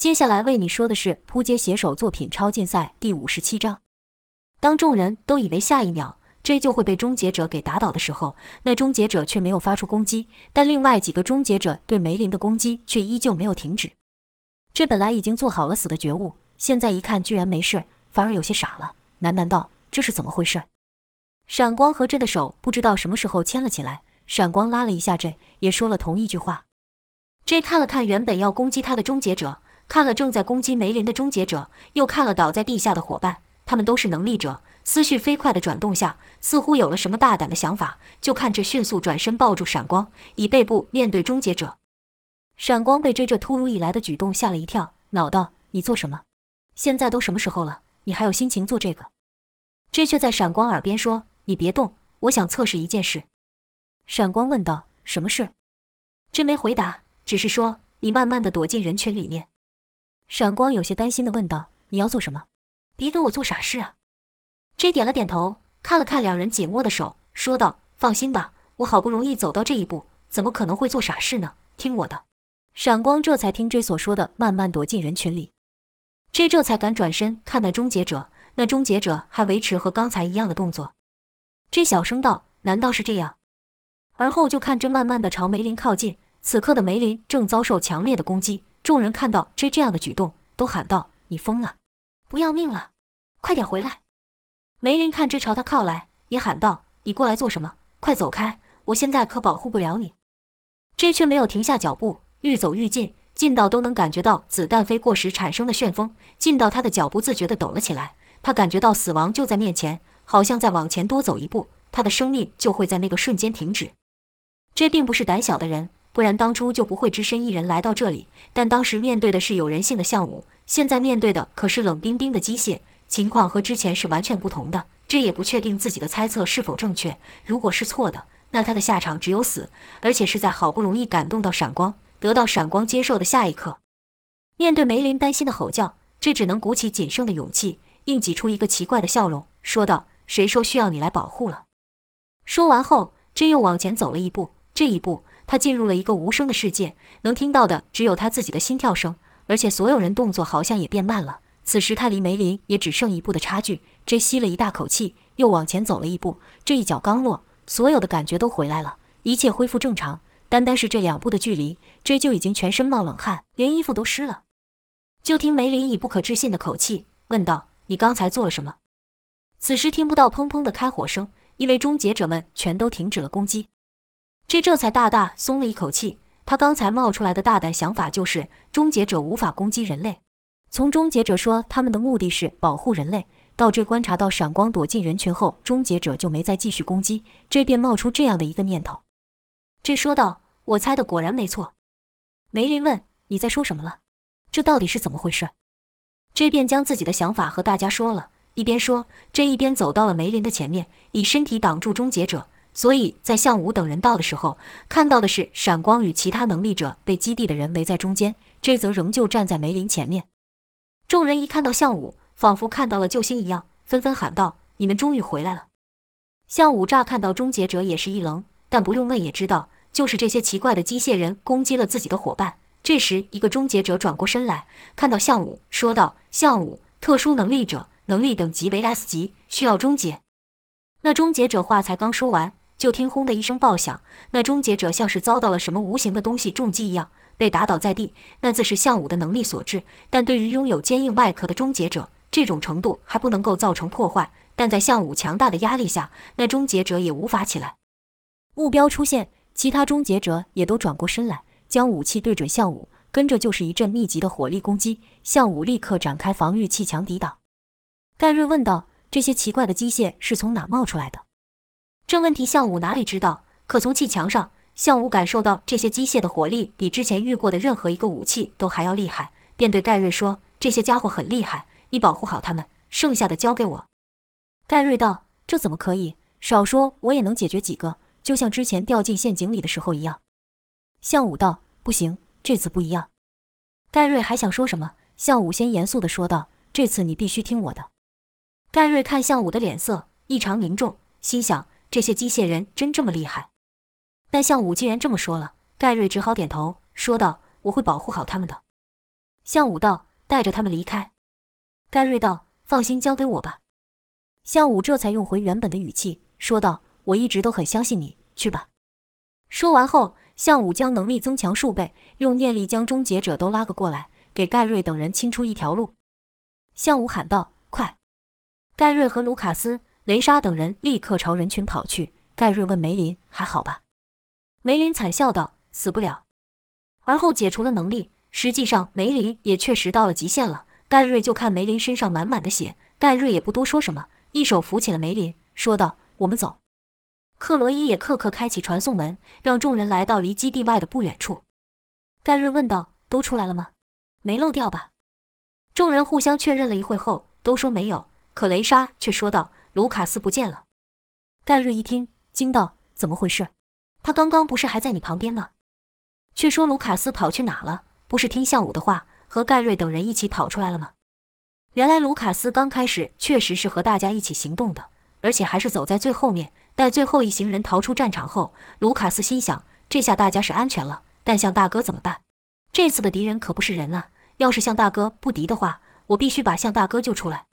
接下来为你说的是扑街写手作品超竞赛第五十七章。当众人都以为下一秒 J 就会被终结者给打倒的时候，那终结者却没有发出攻击，但另外几个终结者对梅林的攻击却依旧没有停止。这本来已经做好了死的觉悟，现在一看居然没事，反而有些傻了，喃喃道：“这是怎么回事？”闪光和 J 的手不知道什么时候牵了起来，闪光拉了一下 J，也说了同一句话。J 看了看原本要攻击他的终结者。看了正在攻击梅林的终结者，又看了倒在地下的伙伴，他们都是能力者。思绪飞快的转动下，似乎有了什么大胆的想法，就看着迅速转身抱住闪光，以背部面对终结者。闪光被追着突如其来的举动吓了一跳，恼道：“你做什么？现在都什么时候了，你还有心情做这个？”这却在闪光耳边说：“你别动，我想测试一件事。”闪光问道：“什么事？”真没回答，只是说：“你慢慢的躲进人群里面。”闪光有些担心的问道：“你要做什么？别跟我做傻事啊！”J 点了点头，看了看两人紧握的手，说道：“放心吧，我好不容易走到这一步，怎么可能会做傻事呢？听我的。”闪光这才听 J 所说的，慢慢躲进人群里。J 这才敢转身看那终结者，那终结者还维持和刚才一样的动作。J 小声道：“难道是这样？”而后就看着慢慢的朝梅林靠近。此刻的梅林正遭受强烈的攻击。众人看到 J 这样的举动，都喊道：“你疯了，不要命了，快点回来！”梅林看 J 朝他靠来，也喊道：“你过来做什么？快走开！我现在可保护不了你。”J 却没有停下脚步，愈走愈近，近到都能感觉到子弹飞过时产生的旋风，近到他的脚不自觉地抖了起来。他感觉到死亡就在面前，好像再往前多走一步，他的生命就会在那个瞬间停止。J 并不是胆小的人。不然当初就不会只身一人来到这里。但当时面对的是有人性的项武，现在面对的可是冷冰冰的机械，情况和之前是完全不同的。这也不确定自己的猜测是否正确。如果是错的，那他的下场只有死，而且是在好不容易感动到闪光，得到闪光接受的下一刻。面对梅林担心的吼叫，这只能鼓起仅剩的勇气，硬挤出一个奇怪的笑容，说道：“谁说需要你来保护了？”说完后，真又往前走了一步，这一步。他进入了一个无声的世界，能听到的只有他自己的心跳声，而且所有人动作好像也变慢了。此时他离梅林也只剩一步的差距。这吸了一大口气，又往前走了一步。这一脚刚落，所有的感觉都回来了，一切恢复正常。单单是这两步的距离，这就已经全身冒冷汗，连衣服都湿了。就听梅林以不可置信的口气问道：“你刚才做了什么？”此时听不到砰砰的开火声，因为终结者们全都停止了攻击。这这才大大松了一口气。他刚才冒出来的大胆想法就是，终结者无法攻击人类。从终结者说他们的目的是保护人类，到这观察到闪光躲进人群后，终结者就没再继续攻击，这便冒出这样的一个念头。这说道：“我猜的果然没错。”梅林问：“你在说什么了？这到底是怎么回事？”这便将自己的想法和大家说了，一边说，这一边走到了梅林的前面，以身体挡住终结者。所以在向武等人到的时候，看到的是闪光与其他能力者被基地的人围在中间，这则仍旧站在梅林前面。众人一看到向武，仿佛看到了救星一样，纷纷喊道：“你们终于回来了！”向武乍看到终结者也是一愣，但不用问也知道，就是这些奇怪的机械人攻击了自己的伙伴。这时，一个终结者转过身来，看到向武，说道：“向武，特殊能力者，能力等级为 S 级，需要终结。”那终结者话才刚说完。就听轰的一声爆响，那终结者像是遭到了什么无形的东西重击一样，被打倒在地。那自是向武的能力所致，但对于拥有坚硬外壳的终结者，这种程度还不能够造成破坏。但在向武强大的压力下，那终结者也无法起来。目标出现，其他终结者也都转过身来，将武器对准向武，跟着就是一阵密集的火力攻击。向武立刻展开防御气墙抵挡。盖瑞问道：“这些奇怪的机械是从哪冒出来的？”这问题，项武哪里知道？可从气墙上，项武感受到这些机械的火力比之前遇过的任何一个武器都还要厉害，便对盖瑞说：“这些家伙很厉害，你保护好他们，剩下的交给我。”盖瑞道：“这怎么可以？少说我也能解决几个，就像之前掉进陷阱里的时候一样。”项武道：“不行，这次不一样。”盖瑞还想说什么，项武先严肃地说道：“这次你必须听我的。”盖瑞看项武的脸色异常凝重，心想。这些机械人真这么厉害？但向武既然这么说了，盖瑞只好点头，说道：“我会保护好他们的。”向武道：“带着他们离开。”盖瑞道：“放心，交给我吧。”向武这才用回原本的语气说道：“我一直都很相信你，去吧。”说完后，向武将能力增强数倍，用念力将终结者都拉个过来，给盖瑞等人清出一条路。向武喊道：“快！”盖瑞和卢卡斯、雷莎等人立刻朝人群跑去。盖瑞问梅林：“还好吧？”梅林惨笑道：“死不了。”而后解除了能力。实际上，梅林也确实到了极限了。盖瑞就看梅林身上满满的血，盖瑞也不多说什么，一手扶起了梅林，说道：“我们走。”克罗伊也刻刻开启传送门，让众人来到离基地外的不远处。盖瑞问道：“都出来了吗？没漏掉吧？”众人互相确认了一会后，都说没有。可雷莎却说道：“卢卡斯不见了。”盖瑞一听，惊道：“怎么回事？他刚刚不是还在你旁边吗？”却说卢卡斯跑去哪了？不是听向武的话，和盖瑞等人一起跑出来了吗？原来卢卡斯刚开始确实是和大家一起行动的，而且还是走在最后面。待最后一行人逃出战场后，卢卡斯心想：这下大家是安全了，但向大哥怎么办？这次的敌人可不是人啊！要是向大哥不敌的话，我必须把向大哥救出来。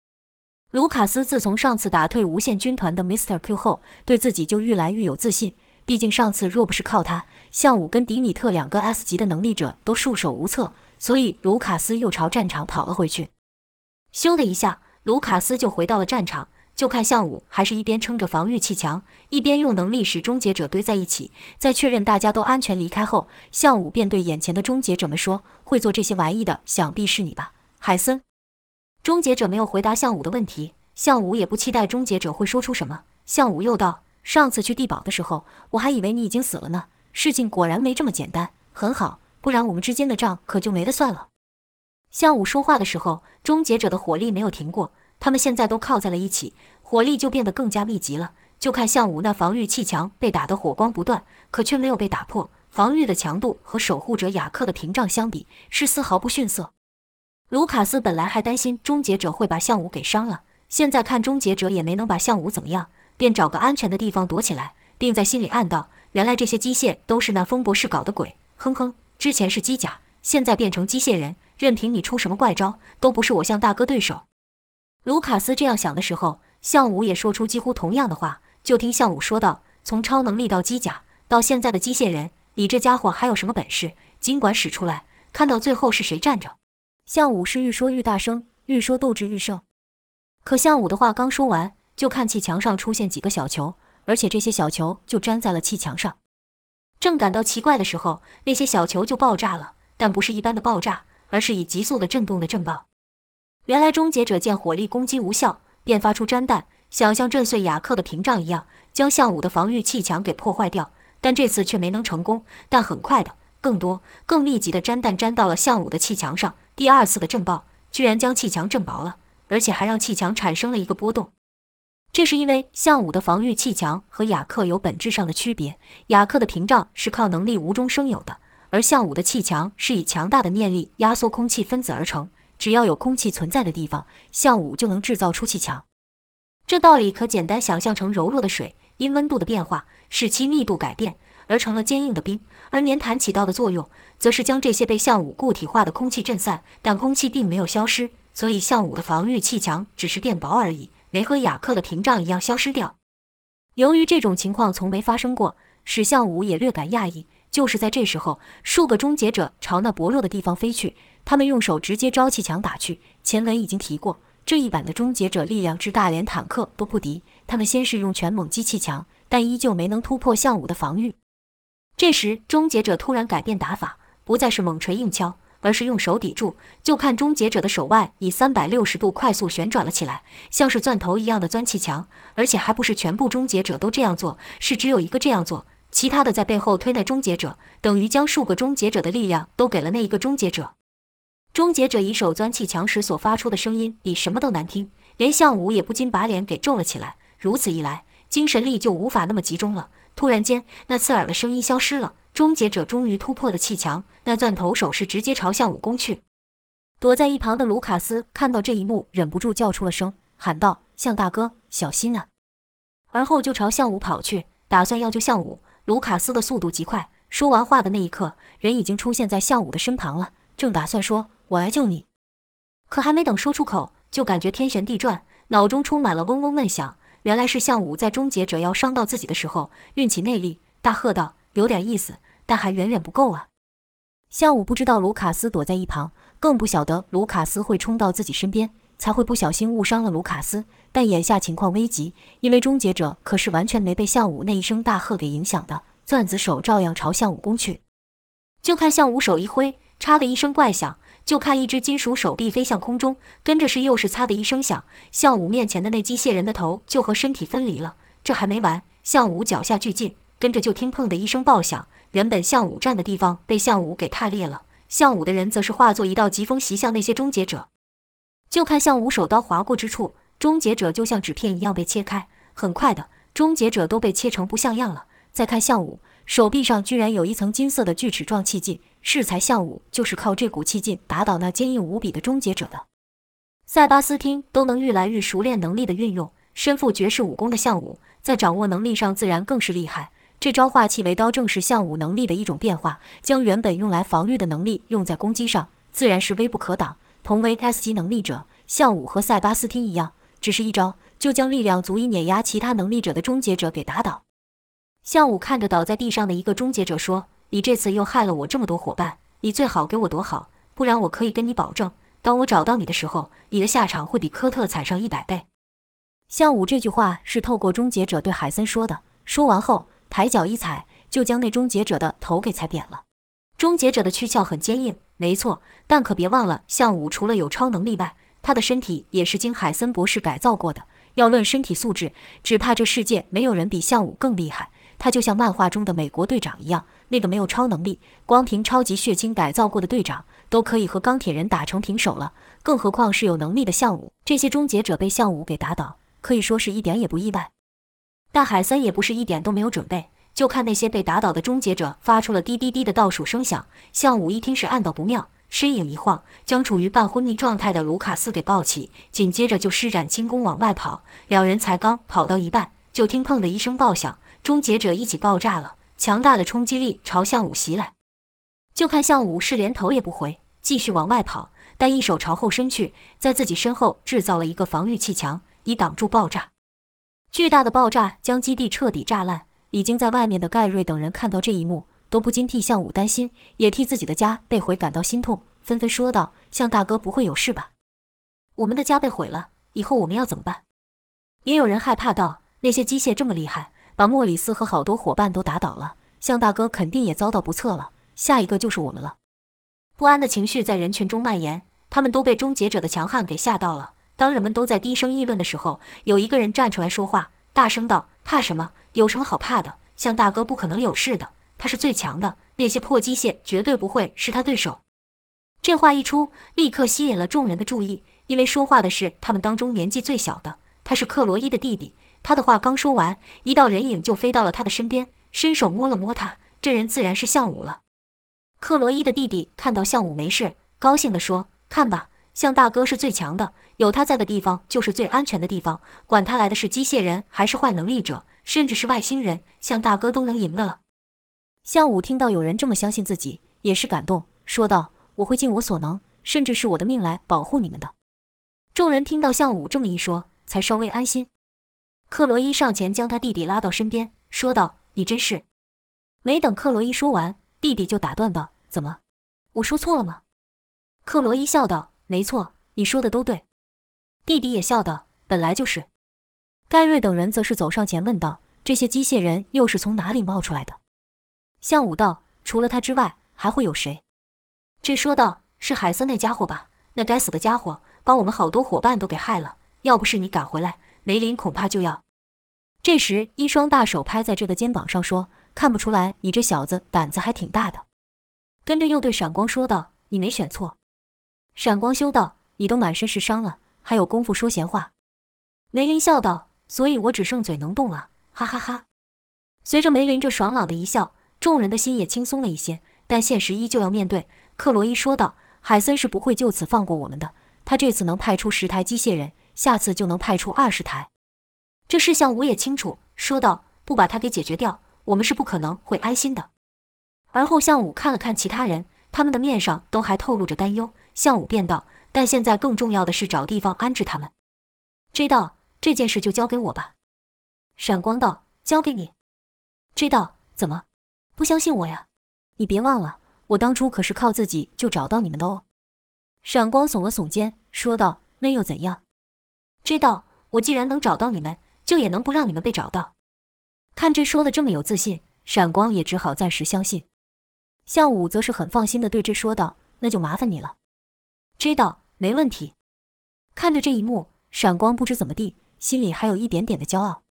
卢卡斯自从上次打退无限军团的 Mr. Q 后，对自己就愈来愈有自信。毕竟上次若不是靠他，向武跟迪米特两个 S 级的能力者都束手无策，所以卢卡斯又朝战场跑了回去。咻的一下，卢卡斯就回到了战场，就看向武还是一边撑着防御气墙，一边用能力使终结者堆在一起。在确认大家都安全离开后，向武便对眼前的终结者们说：“会做这些玩意的，想必是你吧，海森。”终结者没有回答向武的问题，向武也不期待终结者会说出什么。向武又道。上次去地堡的时候，我还以为你已经死了呢。事情果然没这么简单。很好，不然我们之间的账可就没得算了。向武说话的时候，终结者的火力没有停过，他们现在都靠在了一起，火力就变得更加密集了。就看向武那防御气墙被打得火光不断，可却没有被打破。防御的强度和守护者雅克的屏障相比，是丝毫不逊色。卢卡斯本来还担心终结者会把向武给伤了，现在看终结者也没能把向武怎么样。便找个安全的地方躲起来，并在心里暗道：“原来这些机械都是那风博士搞的鬼。”哼哼，之前是机甲，现在变成机械人，任凭你出什么怪招，都不是我向大哥对手。卢卡斯这样想的时候，向武也说出几乎同样的话。就听向武说道：“从超能力到机甲，到现在的机械人，你这家伙还有什么本事？尽管使出来，看到最后是谁站着。”向武是愈说愈大声，愈说斗志愈盛。可向武的话刚说完。就看气墙上出现几个小球，而且这些小球就粘在了气墙上。正感到奇怪的时候，那些小球就爆炸了，但不是一般的爆炸，而是以急速的震动的震爆。原来终结者见火力攻击无效，便发出粘弹，想像震碎雅克的屏障一样，将向武的防御气墙给破坏掉。但这次却没能成功。但很快的，更多、更密集的粘弹粘到了向武的气墙上。第二次的震爆居然将气墙震薄了，而且还让气墙产生了一个波动。这是因为向武的防御气墙和雅克有本质上的区别。雅克的屏障是靠能力无中生有的，而向武的气墙是以强大的念力压缩空气分子而成。只要有空气存在的地方，向武就能制造出气墙。这道理可简单想象成柔弱的水，因温度的变化使其密度改变而成了坚硬的冰，而粘痰起到的作用，则是将这些被向武固体化的空气震散。但空气并没有消失，所以向武的防御气墙只是变薄而已。没和雅克的屏障一样消失掉。由于这种情况从没发生过，史相武也略感讶异。就是在这时候，数个终结者朝那薄弱的地方飞去，他们用手直接朝气墙打去。前文已经提过，这一版的终结者力量之大，连坦克都不敌。他们先是用全猛击气墙，但依旧没能突破相武的防御。这时，终结者突然改变打法，不再是猛锤硬敲。而是用手抵住，就看终结者的手腕以三百六十度快速旋转了起来，像是钻头一样的钻气墙，而且还不是全部终结者都这样做，是只有一个这样做，其他的在背后推那终结者，等于将数个终结者的力量都给了那一个终结者。终结者以手钻气墙时所发出的声音比什么都难听，连向武也不禁把脸给皱了起来。如此一来，精神力就无法那么集中了。突然间，那刺耳的声音消失了。终结者终于突破了气墙，那钻头手是直接朝向武攻去。躲在一旁的卢卡斯看到这一幕，忍不住叫出了声，喊道：“向大哥，小心啊！”而后就朝向武跑去，打算要救向武。卢卡斯的速度极快，说完话的那一刻，人已经出现在向武的身旁了，正打算说：“我来救你。”可还没等说出口，就感觉天旋地转，脑中充满了嗡嗡闷响。原来是项武在终结者要伤到自己的时候，运起内力，大喝道：“有点意思，但还远远不够啊！”项武不知道卢卡斯躲在一旁，更不晓得卢卡斯会冲到自己身边，才会不小心误伤了卢卡斯。但眼下情况危急，因为终结者可是完全没被项武那一声大喝给影响的，钻子手照样朝项武攻去。就看项武手一挥，嚓的一声怪响。就看一只金属手臂飞向空中，跟着是又是“擦”的一声响，项武面前的那机械人的头就和身体分离了。这还没完，项武脚下巨进，跟着就听“砰”的一声爆响，原本项武站的地方被项武给踏裂了。项武的人则是化作一道疾风袭向那些终结者。就看项武手刀划过之处，终结者就像纸片一样被切开，很快的，终结者都被切成不像样了。再看项武手臂上居然有一层金色的锯齿状气劲。适才项武就是靠这股气劲打倒那坚硬无比的终结者的。塞巴斯汀都能愈来愈熟练能力的运用，身负绝世武功的项武在掌握能力上自然更是厉害。这招化气为刀正是项武能力的一种变化，将原本用来防御的能力用在攻击上，自然是微不可挡。同为 S 级能力者，项武和塞巴斯汀一样，只是一招就将力量足以碾压其他能力者的终结者给打倒。项武看着倒在地上的一个终结者说。你这次又害了我这么多伙伴，你最好给我躲好，不然我可以跟你保证，当我找到你的时候，你的下场会比科特惨上一百倍。项武这句话是透过终结者对海森说的，说完后抬脚一踩，就将那终结者的头给踩扁了。终结者的躯壳很坚硬，没错，但可别忘了，项武除了有超能力外，他的身体也是经海森博士改造过的。要论身体素质，只怕这世界没有人比项武更厉害。他就像漫画中的美国队长一样。那个没有超能力，光凭超级血清改造过的队长都可以和钢铁人打成平手了，更何况是有能力的项武？这些终结者被项武给打倒，可以说是一点也不意外。但海森也不是一点都没有准备，就看那些被打倒的终结者发出了滴滴滴的倒数声响。项武一听是暗道不妙，身影一晃，将处于半昏迷状态的卢卡斯给抱起，紧接着就施展轻功往外跑。两人才刚跑到一半，就听砰的一声爆响，终结者一起爆炸了。强大的冲击力朝向武袭来，就看向武是连头也不回，继续往外跑，但一手朝后伸去，在自己身后制造了一个防御气墙，以挡住爆炸。巨大的爆炸将基地彻底炸烂。已经在外面的盖瑞等人看到这一幕，都不禁替向武担心，也替自己的家被毁感到心痛，纷纷说道：“向大哥不会有事吧？我们的家被毁了，以后我们要怎么办？”也有人害怕道：“那些机械这么厉害。”把莫里斯和好多伙伴都打倒了，向大哥肯定也遭到不测了。下一个就是我们了。不安的情绪在人群中蔓延，他们都被终结者的强悍给吓到了。当人们都在低声议论的时候，有一个人站出来说话，大声道：“怕什么？有什么好怕的？向大哥不可能有事的，他是最强的，那些破机械绝对不会是他对手。”这话一出，立刻吸引了众人的注意，因为说话的是他们当中年纪最小的，他是克罗伊的弟弟。他的话刚说完，一道人影就飞到了他的身边，伸手摸了摸他。这人自然是项武了。克罗伊的弟弟看到项武没事，高兴地说：“看吧，项大哥是最强的，有他在的地方就是最安全的地方。管他来的是机械人还是坏能力者，甚至是外星人，项大哥都能赢的了。”项武听到有人这么相信自己，也是感动，说道：“我会尽我所能，甚至是我的命来保护你们的。”众人听到项武这么一说，才稍微安心。克罗伊上前将他弟弟拉到身边，说道：“你真是……”没等克罗伊说完，弟弟就打断道：“怎么？我说错了吗？”克罗伊笑道：“没错，你说的都对。”弟弟也笑道：“本来就是。”盖瑞等人则是走上前问道：“这些机械人又是从哪里冒出来的？”向武道：“除了他之外，还会有谁？”这说道：“是海森那家伙吧？那该死的家伙把我们好多伙伴都给害了。要不是你赶回来。”梅林恐怕就要。这时，一双大手拍在这的肩膀上，说：“看不出来，你这小子胆子还挺大的。”跟着又对闪光说道：“你没选错。”闪光羞道：“你都满身是伤了，还有功夫说闲话？”梅林笑道：“所以我只剩嘴能动了。”哈哈哈。随着梅林这爽朗的一笑，众人的心也轻松了一些。但现实依旧要面对。克罗伊说道：“海森是不会就此放过我们的。他这次能派出十台机械人。”下次就能派出二十台，这事项我也清楚。说道：“不把他给解决掉，我们是不可能会安心的。”而后向武看了看其他人，他们的面上都还透露着担忧。项武便道：“但现在更重要的是找地方安置他们。”J 道：“这件事就交给我吧。”闪光道：“交给你。”J 道：“怎么，不相信我呀？你别忘了，我当初可是靠自己就找到你们的哦。”闪光耸了耸肩，说道：“那又怎样知道：“我既然能找到你们，就也能不让你们被找到。”看这说的这么有自信，闪光也只好暂时相信。向武则是很放心的对这说道：“那就麻烦你了。知道：“没问题。”看着这一幕，闪光不知怎么地，心里还有一点点的骄傲。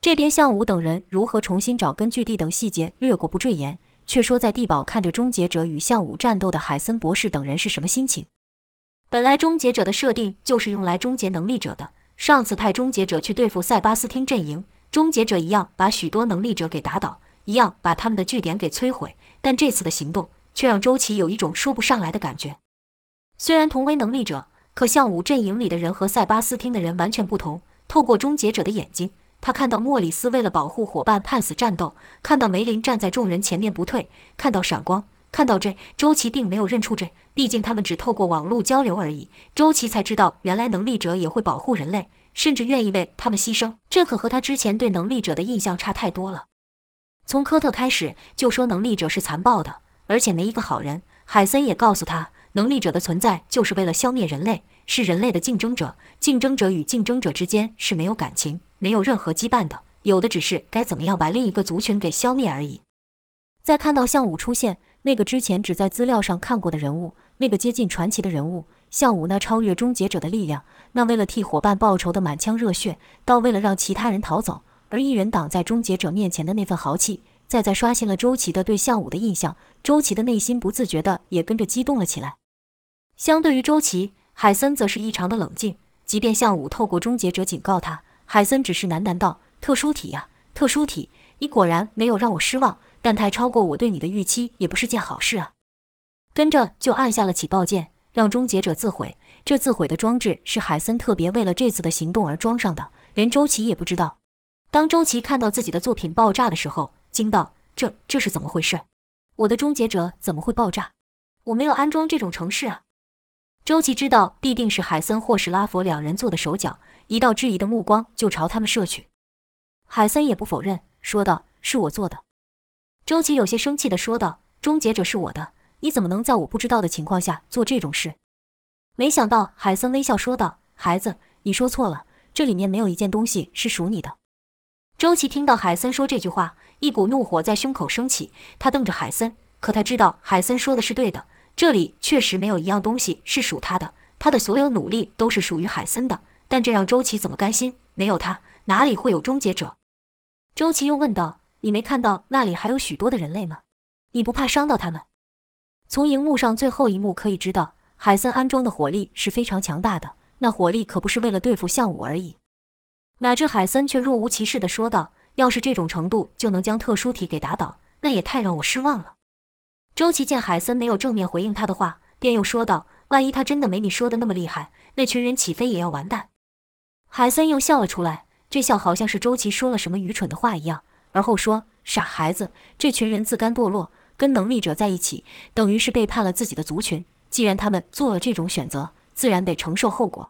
这边向武等人如何重新找根据地等细节略过不赘言，却说在地堡看着终结者与向武战斗的海森博士等人是什么心情。本来终结者的设定就是用来终结能力者的。上次派终结者去对付塞巴斯汀阵营，终结者一样把许多能力者给打倒，一样把他们的据点给摧毁。但这次的行动却让周琦有一种说不上来的感觉。虽然同为能力者，可向武阵营里的人和塞巴斯汀的人完全不同。透过终结者的眼睛，他看到莫里斯为了保护伙伴判死战斗，看到梅林站在众人前面不退，看到闪光。看到这，周琦并没有认出这，毕竟他们只透过网络交流而已。周琦才知道，原来能力者也会保护人类，甚至愿意为他们牺牲。这可和他之前对能力者的印象差太多了。从科特开始就说能力者是残暴的，而且没一个好人。海森也告诉他，能力者的存在就是为了消灭人类，是人类的竞争者。竞争者与竞争者之间是没有感情、没有任何羁绊的，有的只是该怎么样把另一个族群给消灭而已。在看到项武出现。那个之前只在资料上看过的人物，那个接近传奇的人物，向武那超越终结者的力量，那为了替伙伴报仇的满腔热血，到为了让其他人逃走而一人挡在终结者面前的那份豪气，再再刷新了周琦的对向武的印象。周琦的内心不自觉的也跟着激动了起来。相对于周琦，海森则是异常的冷静。即便向武透过终结者警告他，海森只是喃喃道：“特殊体呀，特殊体，你果然没有让我失望。”但太超过我对你的预期也不是件好事啊！跟着就按下了起爆键，让终结者自毁。这自毁的装置是海森特别为了这次的行动而装上的，连周琦也不知道。当周琦看到自己的作品爆炸的时候，惊道：“这这是怎么回事？我的终结者怎么会爆炸？我没有安装这种程式啊！”周琦知道必定是海森或是拉佛两人做的手脚，一道质疑的目光就朝他们射去。海森也不否认，说道：“是我做的。”周琦有些生气地说道：“终结者是我的，你怎么能在我不知道的情况下做这种事？”没想到海森微笑说道：“孩子，你说错了，这里面没有一件东西是属你的。”周琦听到海森说这句话，一股怒火在胸口升起。他瞪着海森，可他知道海森说的是对的，这里确实没有一样东西是属他的。他的所有努力都是属于海森的，但这让周琦怎么甘心？没有他，哪里会有终结者？周琦又问道。你没看到那里还有许多的人类吗？你不怕伤到他们？从荧幕上最后一幕可以知道，海森安装的火力是非常强大的。那火力可不是为了对付项武而已。乃至海森却若无其事地说道：“要是这种程度就能将特殊体给打倒，那也太让我失望了。”周琦见海森没有正面回应他的话，便又说道：“万一他真的没你说的那么厉害，那群人起飞也要完蛋。”海森又笑了出来，这笑好像是周琦说了什么愚蠢的话一样。而后说：“傻孩子，这群人自甘堕落，跟能力者在一起，等于是背叛了自己的族群。既然他们做了这种选择，自然得承受后果。”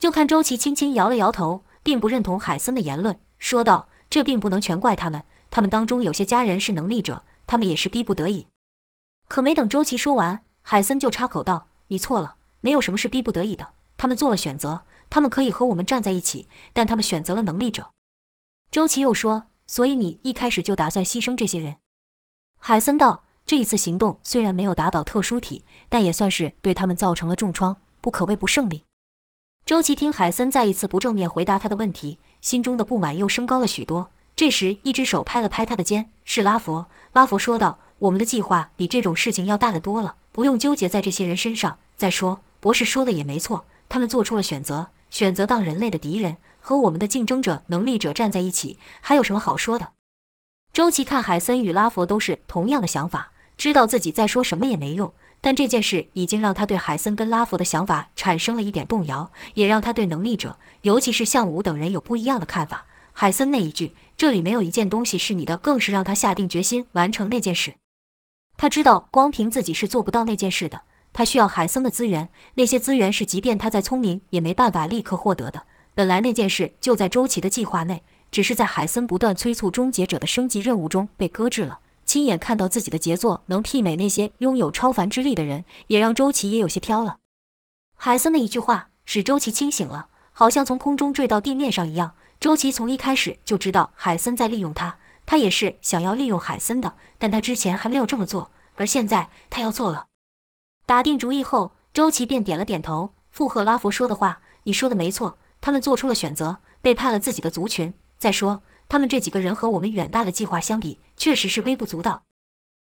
就看周琦轻轻摇了摇头，并不认同海森的言论，说道：“这并不能全怪他们，他们当中有些家人是能力者，他们也是逼不得已。”可没等周琦说完，海森就插口道：“你错了，没有什么是逼不得已的。他们做了选择，他们可以和我们站在一起，但他们选择了能力者。”周琦又说。所以你一开始就打算牺牲这些人？海森道：“这一次行动虽然没有打倒特殊体，但也算是对他们造成了重创，不可谓不胜利。”周琦听海森再一次不正面回答他的问题，心中的不满又升高了许多。这时，一只手拍了拍他的肩，是拉佛。拉佛说道：“我们的计划比这种事情要大得多了，不用纠结在这些人身上。再说，博士说的也没错，他们做出了选择，选择当人类的敌人。”和我们的竞争者、能力者站在一起，还有什么好说的？周琦看海森与拉佛都是同样的想法，知道自己再说什么也没用。但这件事已经让他对海森跟拉佛的想法产生了一点动摇，也让他对能力者，尤其是向武等人有不一样的看法。海森那一句“这里没有一件东西是你的”，更是让他下定决心完成那件事。他知道光凭自己是做不到那件事的，他需要海森的资源，那些资源是即便他再聪明也没办法立刻获得的。本来那件事就在周琦的计划内，只是在海森不断催促终结者的升级任务中被搁置了。亲眼看到自己的杰作能媲美那些拥有超凡之力的人，也让周琦也有些飘了。海森的一句话使周琦清醒了，好像从空中坠到地面上一样。周琦从一开始就知道海森在利用他，他也是想要利用海森的，但他之前还没有这么做，而现在他要做了。打定主意后，周琦便点了点头，附和拉佛说的话：“你说的没错，他们做出了选择，背叛了自己的族群。再说，他们这几个人和我们远大的计划相比，确实是微不足道。”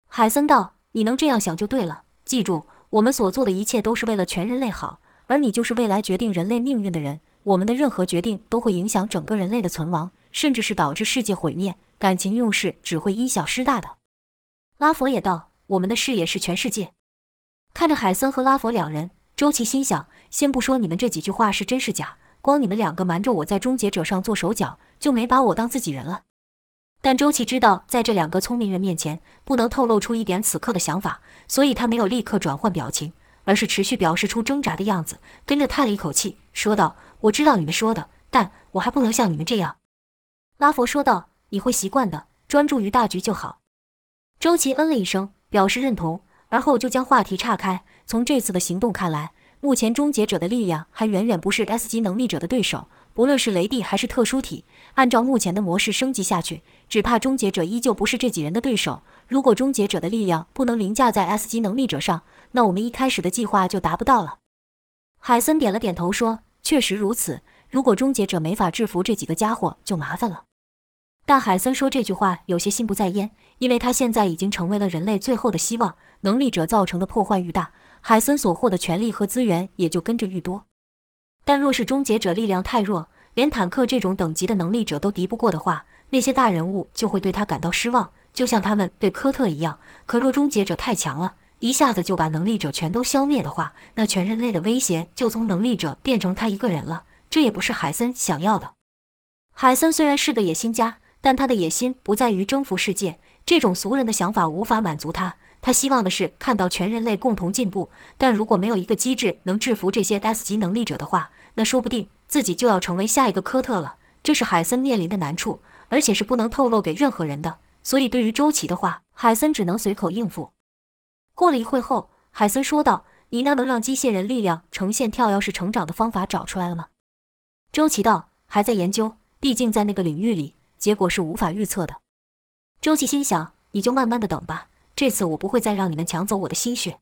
海森道：“你能这样想就对了，记住，我们所做的一切都是为了全人类好，而你就是未来决定人类命运的人。”我们的任何决定都会影响整个人类的存亡，甚至是导致世界毁灭。感情用事只会因小失大的。拉佛也道：“我们的视野是全世界。”看着海森和拉佛两人，周琦心想：先不说你们这几句话是真是假，光你们两个瞒着我在终结者上做手脚，就没把我当自己人了。但周琦知道，在这两个聪明人面前，不能透露出一点此刻的想法，所以他没有立刻转换表情。而是持续表示出挣扎的样子，跟着叹了一口气，说道：“我知道你们说的，但我还不能像你们这样。”拉佛说道：“你会习惯的，专注于大局就好。”周琦嗯了一声，表示认同，而后就将话题岔开。从这次的行动看来，目前终结者的力量还远远不是 S 级能力者的对手。不论是雷帝还是特殊体，按照目前的模式升级下去，只怕终结者依旧不是这几人的对手。如果终结者的力量不能凌驾在 S 级能力者上，那我们一开始的计划就达不到了。海森点了点头，说：“确实如此。如果终结者没法制服这几个家伙，就麻烦了。”但海森说这句话有些心不在焉，因为他现在已经成为了人类最后的希望。能力者造成的破坏愈大，海森所获的权力和资源也就跟着愈多。但若是终结者力量太弱，连坦克这种等级的能力者都敌不过的话，那些大人物就会对他感到失望，就像他们对科特一样。可若终结者太强了，一下子就把能力者全都消灭的话，那全人类的威胁就从能力者变成他一个人了。这也不是海森想要的。海森虽然是个野心家，但他的野心不在于征服世界，这种俗人的想法无法满足他。他希望的是看到全人类共同进步。但如果没有一个机制能制服这些 S 级能力者的话，那说不定自己就要成为下一个科特了，这是海森面临的难处，而且是不能透露给任何人的。所以，对于周琦的话，海森只能随口应付。过了一会后，海森说道：“你那能让机械人力量呈现跳跃式成长的方法找出来了吗？”周琦道：“还在研究，毕竟在那个领域里，结果是无法预测的。”周琦心想：“你就慢慢的等吧，这次我不会再让你们抢走我的心血。”